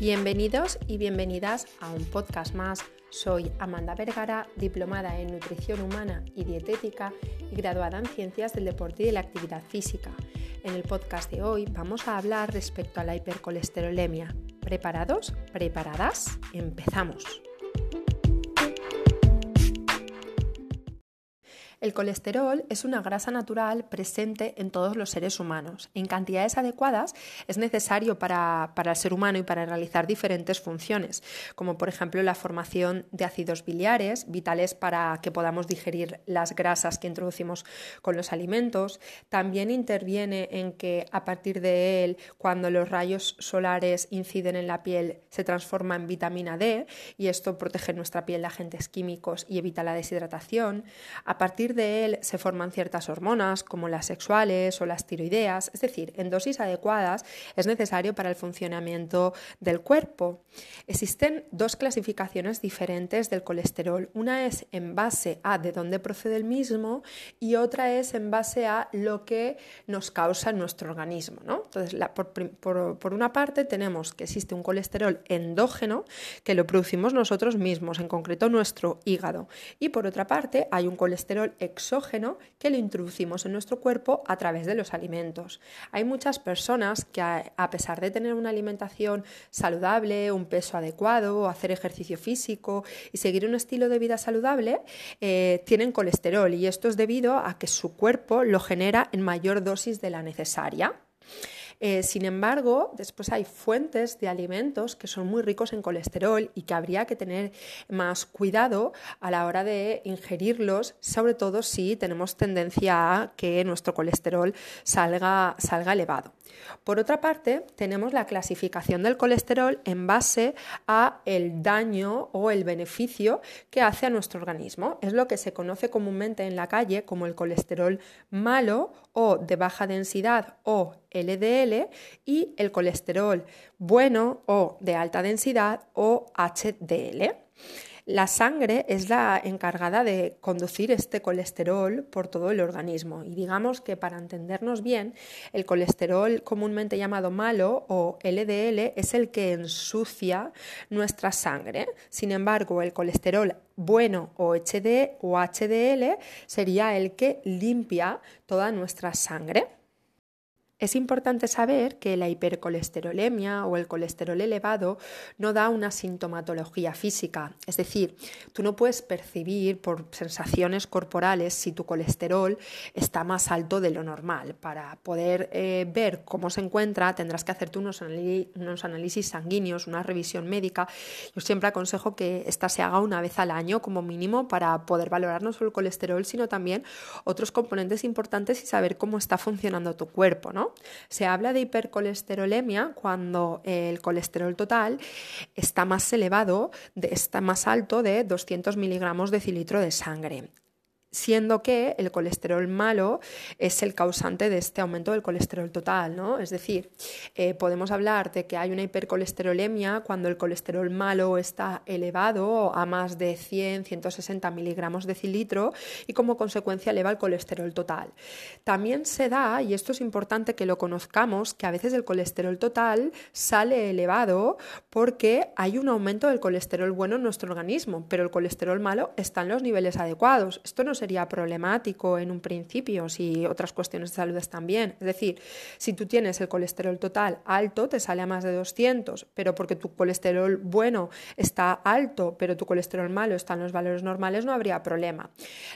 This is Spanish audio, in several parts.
Bienvenidos y bienvenidas a un podcast más. Soy Amanda Vergara, diplomada en nutrición humana y dietética y graduada en ciencias del deporte y de la actividad física. En el podcast de hoy vamos a hablar respecto a la hipercolesterolemia. ¿Preparados? ¿Preparadas? Empezamos. El colesterol es una grasa natural presente en todos los seres humanos. En cantidades adecuadas es necesario para, el ser humano y para realizar diferentes funciones, como por ejemplo la formación de ácidos biliares, vitales para que podamos digerir las grasas que introducimos con los alimentos. También interviene en que a partir de él, cuando los rayos solares inciden en la piel, se transforma en vitamina D y esto protege nuestra piel de agentes químicos y evita la deshidratación. A partir de él se forman ciertas hormonas, como las sexuales o las tiroideas, es decir, en dosis adecuadas es necesario para el funcionamiento del cuerpo. Existen dos clasificaciones diferentes del colesterol. Una es en base a de dónde procede el mismo y otra es en base a lo que nos causa nuestro organismo. Entonces, por, por una parte tenemos que existe un colesterol endógeno que lo producimos nosotros mismos, en concreto nuestro hígado. Y por otra parte hay un colesterol exógeno que lo introducimos en nuestro cuerpo a través de los alimentos. Hay muchas personas que a pesar de tener una alimentación saludable, un peso adecuado, hacer ejercicio físico y seguir un estilo de vida saludable, eh, tienen colesterol y esto es debido a que su cuerpo lo genera en mayor dosis de la necesaria. Eh, sin embargo, después hay fuentes de alimentos que son muy ricos en colesterol y que habría que tener más cuidado a la hora de ingerirlos, sobre todo si tenemos tendencia a que nuestro colesterol salga, salga elevado. Por otra parte, tenemos la clasificación del colesterol en base a el daño o el beneficio que hace a nuestro organismo. Es lo que se conoce comúnmente en la calle como el colesterol malo o de baja densidad o LDL y el colesterol bueno o de alta densidad o HDL. La sangre es la encargada de conducir este colesterol por todo el organismo y digamos que para entendernos bien, el colesterol comúnmente llamado malo o LDL es el que ensucia nuestra sangre. Sin embargo, el colesterol bueno o HD o HDL sería el que limpia toda nuestra sangre. Es importante saber que la hipercolesterolemia o el colesterol elevado no da una sintomatología física, es decir, tú no puedes percibir por sensaciones corporales si tu colesterol está más alto de lo normal. Para poder eh, ver cómo se encuentra tendrás que hacerte unos, unos análisis sanguíneos, una revisión médica. Yo siempre aconsejo que esta se haga una vez al año como mínimo para poder valorar no solo el colesterol, sino también otros componentes importantes y saber cómo está funcionando tu cuerpo, ¿no? Se habla de hipercolesterolemia cuando el colesterol total está más elevado, está más alto de 200 miligramos de cilitro de sangre siendo que el colesterol malo es el causante de este aumento del colesterol total, ¿no? Es decir, eh, podemos hablar de que hay una hipercolesterolemia cuando el colesterol malo está elevado a más de 100, 160 miligramos de cilitro y como consecuencia eleva el colesterol total. También se da, y esto es importante que lo conozcamos, que a veces el colesterol total sale elevado porque hay un aumento del colesterol bueno en nuestro organismo, pero el colesterol malo está en los niveles adecuados. Esto no sería problemático en un principio si otras cuestiones de salud están bien. Es decir, si tú tienes el colesterol total alto, te sale a más de 200, pero porque tu colesterol bueno está alto, pero tu colesterol malo está en los valores normales, no habría problema.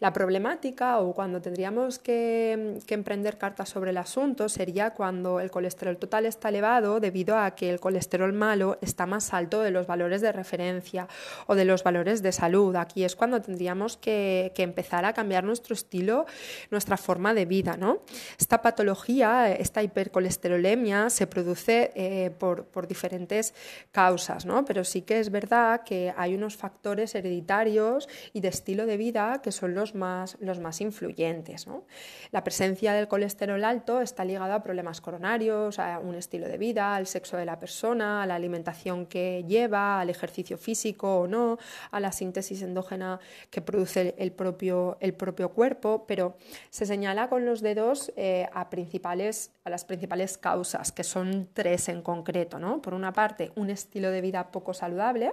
La problemática o cuando tendríamos que, emprender cartas sobre el asunto sería cuando el colesterol total está elevado debido a que el colesterol malo está más alto de los valores de referencia o de los valores de salud. Aquí es cuando tendríamos que, que empezar a cambiar nuestro estilo, nuestra forma de vida. ¿no? Esta patología, esta hipercolesterolemia, se produce eh, por, diferentes causas, ¿no? pero sí que es verdad que hay unos factores hereditarios y de estilo de vida que son los más, los más influyentes. ¿no? La presencia del colesterol alto está ligada a problemas coronarios, a un estilo de vida, al sexo de la persona, a la alimentación que lleva, al ejercicio físico o no, a la síntesis endógena que produce el propio el propio cuerpo, pero se señala con los dedos eh, a, principales, a las principales causas, que son tres en concreto. ¿no? Por una parte, un estilo de vida poco saludable,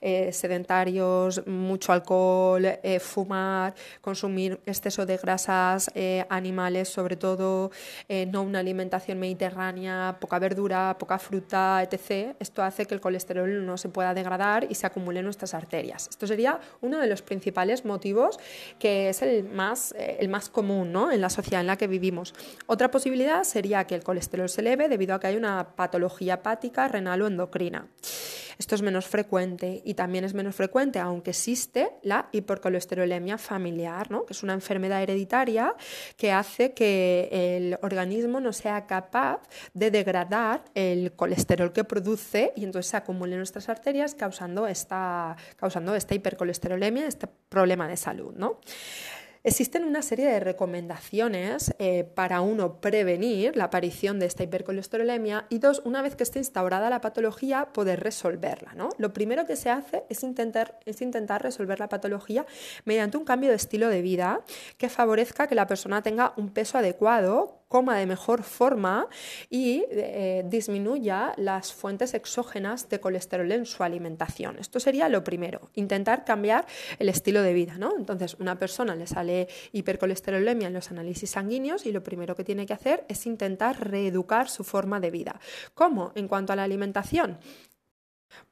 eh, sedentarios, mucho alcohol, eh, fumar, consumir exceso de grasas animales, sobre todo, no una alimentación mediterránea, poca verdura, poca fruta, etc. Esto hace que el colesterol no se pueda degradar y se acumule en nuestras arterias. Esto sería uno de los principales motivos que es el más, eh, el más común ¿no? en la sociedad en la que vivimos. Otra posibilidad sería que el colesterol se eleve debido a que hay una patología hepática, renal o endocrina. Esto es menos frecuente y también es menos frecuente, aunque existe la hipercolesterolemia familiar, ¿no? que es una enfermedad hereditaria que hace que el organismo no sea capaz de degradar el colesterol que produce y entonces se acumule en nuestras arterias causando esta, causando esta hipercolesterolemia, este problema de salud. ¿no? Existen una serie de recomendaciones eh, para uno prevenir la aparición de esta hipercolesterolemia y dos, una vez que esté instaurada la patología, poder resolverla. ¿no? Lo primero que se hace es intentar, es intentar resolver la patología mediante un cambio de estilo de vida que favorezca que la persona tenga un peso adecuado coma de mejor forma y eh, disminuya las fuentes exógenas de colesterol en su alimentación. Esto sería lo primero, intentar cambiar el estilo de vida. ¿no? Entonces, una persona le sale hipercolesterolemia en los análisis sanguíneos y lo primero que tiene que hacer es intentar reeducar su forma de vida. ¿Cómo? En cuanto a la alimentación,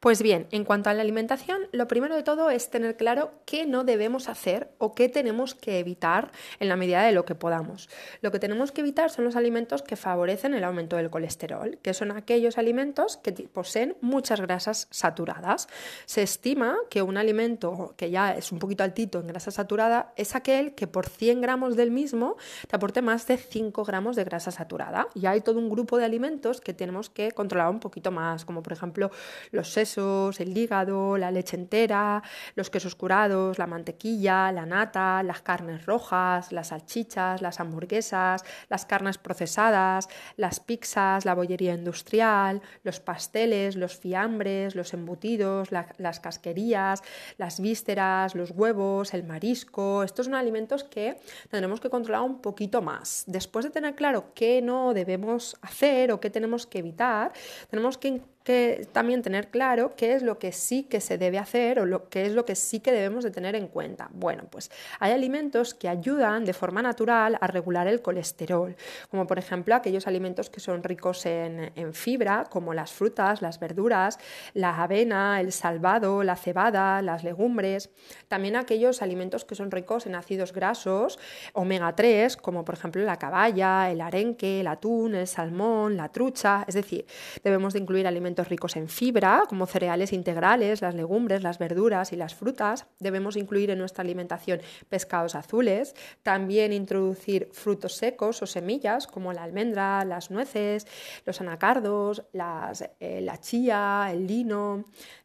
pues bien, en cuanto a la alimentación, lo primero de todo es tener claro qué no debemos hacer o qué tenemos que evitar en la medida de lo que podamos. Lo que tenemos que evitar son los alimentos que favorecen el aumento del colesterol, que son aquellos alimentos que poseen muchas grasas saturadas. Se estima que un alimento que ya es un poquito altito en grasa saturada es aquel que por 100 gramos del mismo te aporte más de 5 gramos de grasa saturada. Y hay todo un grupo de alimentos que tenemos que controlar un poquito más, como por ejemplo los sesos, el hígado, la leche entera, los quesos curados, la mantequilla, la nata, las carnes rojas, las salchichas, las hamburguesas, las carnes procesadas, las pizzas, la bollería industrial, los pasteles, los fiambres, los embutidos, las casquerías, las vísceras, los huevos, el marisco. Estos son alimentos que tendremos que controlar un poquito más. Después de tener claro qué no debemos hacer o qué tenemos que evitar, tenemos que que también tener claro qué es lo que sí que se debe hacer o lo, qué es lo que sí que debemos de tener en cuenta. Bueno, pues hay alimentos que ayudan de forma natural a regular el colesterol, como por ejemplo aquellos alimentos que son ricos en, en fibra, como las frutas, las verduras, la avena, el salvado, la cebada, las legumbres. También aquellos alimentos que son ricos en ácidos grasos, omega 3, como por ejemplo la caballa, el arenque, el atún, el salmón, la trucha. Es decir, debemos de incluir alimentos ricos en fibra, como cereales integrales, las legumbres, las verduras y las frutas. Debemos incluir en nuestra alimentación pescados azules, también introducir frutos secos o semillas, como la almendra, las nueces, los anacardos, las, eh, la chía, el lino.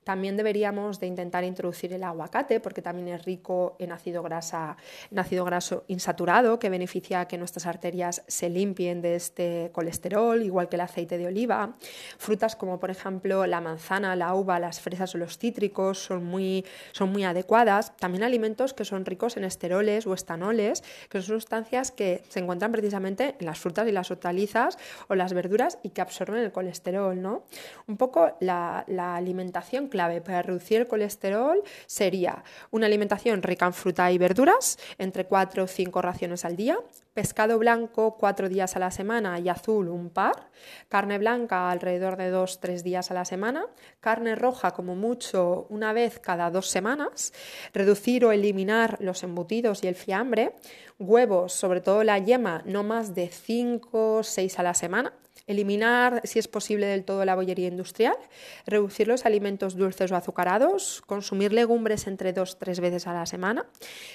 También deberíamos de intentar introducir el aguacate porque también es rico en ácido, grasa, en ácido graso insaturado que beneficia que nuestras arterias se limpien de este colesterol, igual que el aceite de oliva. Frutas como por ejemplo la manzana, la uva, las fresas o los cítricos son muy, son muy adecuadas. También alimentos que son ricos en esteroles o estanoles, que son sustancias que se encuentran precisamente en las frutas y las hortalizas o las verduras y que absorben el colesterol. ¿no? Un poco la, la alimentación clave para reducir el colesterol sería una alimentación rica en fruta y verduras, entre 4 o 5 raciones al día, pescado blanco 4 días a la semana y azul un par, carne blanca alrededor de 2-3 días a la semana, carne roja como mucho una vez cada dos semanas, reducir o eliminar los embutidos y el fiambre, huevos, sobre todo la yema, no más de 5 6 a la semana, eliminar, si es posible, del todo la bollería industrial, reducir los alimentos dulces o azucarados, consumir legumbres entre dos tres veces a la semana,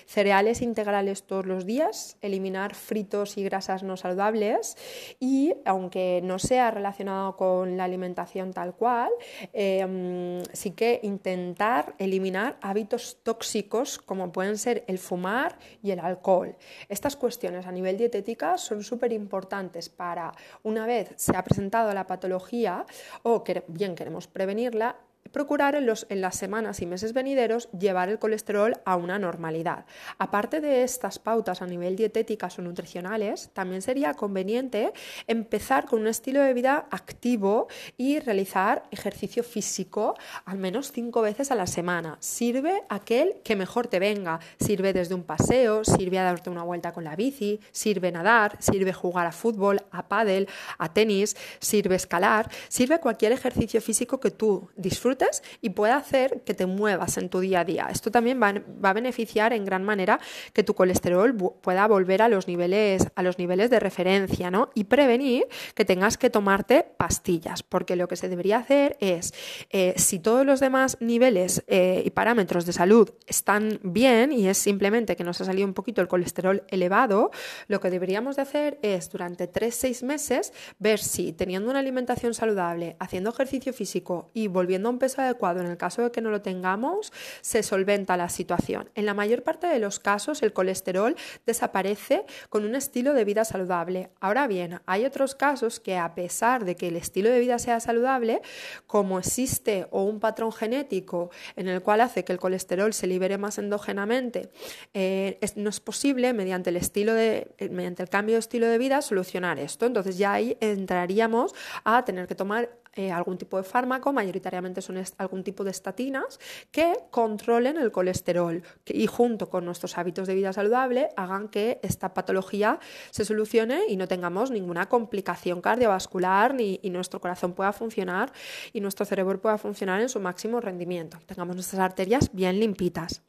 cereales integrales todos los días, eliminar fritos y grasas no saludables y, aunque no sea relacionado con la alimentación tal cual, em, sí que intentar eliminar hábitos tóxicos como pueden ser el fumar y el alcohol. Estas cuestiones a nivel dietética son súper importantes para, una vez se ha presentado la patología o bien queremos prevenirla, procurar en, los, en las semanas y meses venideros llevar el colesterol a una normalidad. Aparte de estas pautas a nivel dietéticas o nutricionales, también sería conveniente empezar con un estilo de vida activo y realizar ejercicio físico al menos cinco veces a la semana. Sirve aquel que mejor te venga. Sirve desde un paseo, sirve a darte una vuelta con la bici, sirve nadar, sirve jugar a fútbol, a pádel, a tenis, sirve escalar, sirve cualquier ejercicio físico que tú disfrutes y pueda hacer que te muevas en tu día a día. Esto también va, a beneficiar en gran manera que tu colesterol pueda volver a los niveles, a los niveles de referencia, ¿no? Y prevenir que tengas que tomarte pastillas, porque lo que se debería hacer es, eh, si todos los demás niveles eh, y parámetros de salud están bien y es simplemente que nos ha salido un poquito el colesterol elevado, lo que deberíamos de hacer es durante 3-6 meses ver si teniendo una alimentación saludable, haciendo ejercicio físico y volviendo a un peso adecuado en el caso de que no lo tengamos, se solventa la situación. En la mayor parte de los casos el colesterol desaparece con un estilo de vida saludable. Ahora bien, hay otros casos que a pesar de que el estilo de vida sea saludable, como existe o un patrón genético en el cual hace que el colesterol se libere más endógenamente, eh, no es posible mediante el estilo de, eh, mediante el cambio de estilo de vida solucionar esto. Entonces ya ahí entraríamos a tener que tomar eh, algún tipo de fármaco, mayoritariamente son algún tipo de estatinas, que controlen el colesterol y junto con nuestros hábitos de vida saludable hagan que esta patología se solucione y no tengamos ninguna complicación cardiovascular ni, y nuestro corazón pueda funcionar y nuestro cerebro pueda funcionar en su máximo rendimiento. Tengamos nuestras arterias bien limpitas.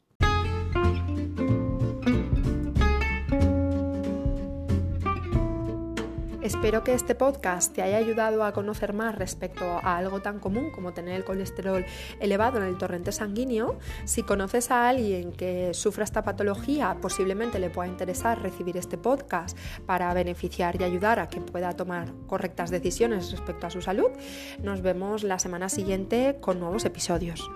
Espero que este podcast te haya ayudado a conocer más respecto a algo tan común como tener el colesterol elevado en el torrente sanguíneo. Si conoces a alguien que sufra esta patología, posiblemente le pueda interesar recibir este podcast para beneficiar y ayudar a que pueda tomar correctas decisiones respecto a su salud. Nos vemos la semana siguiente con nuevos episodios.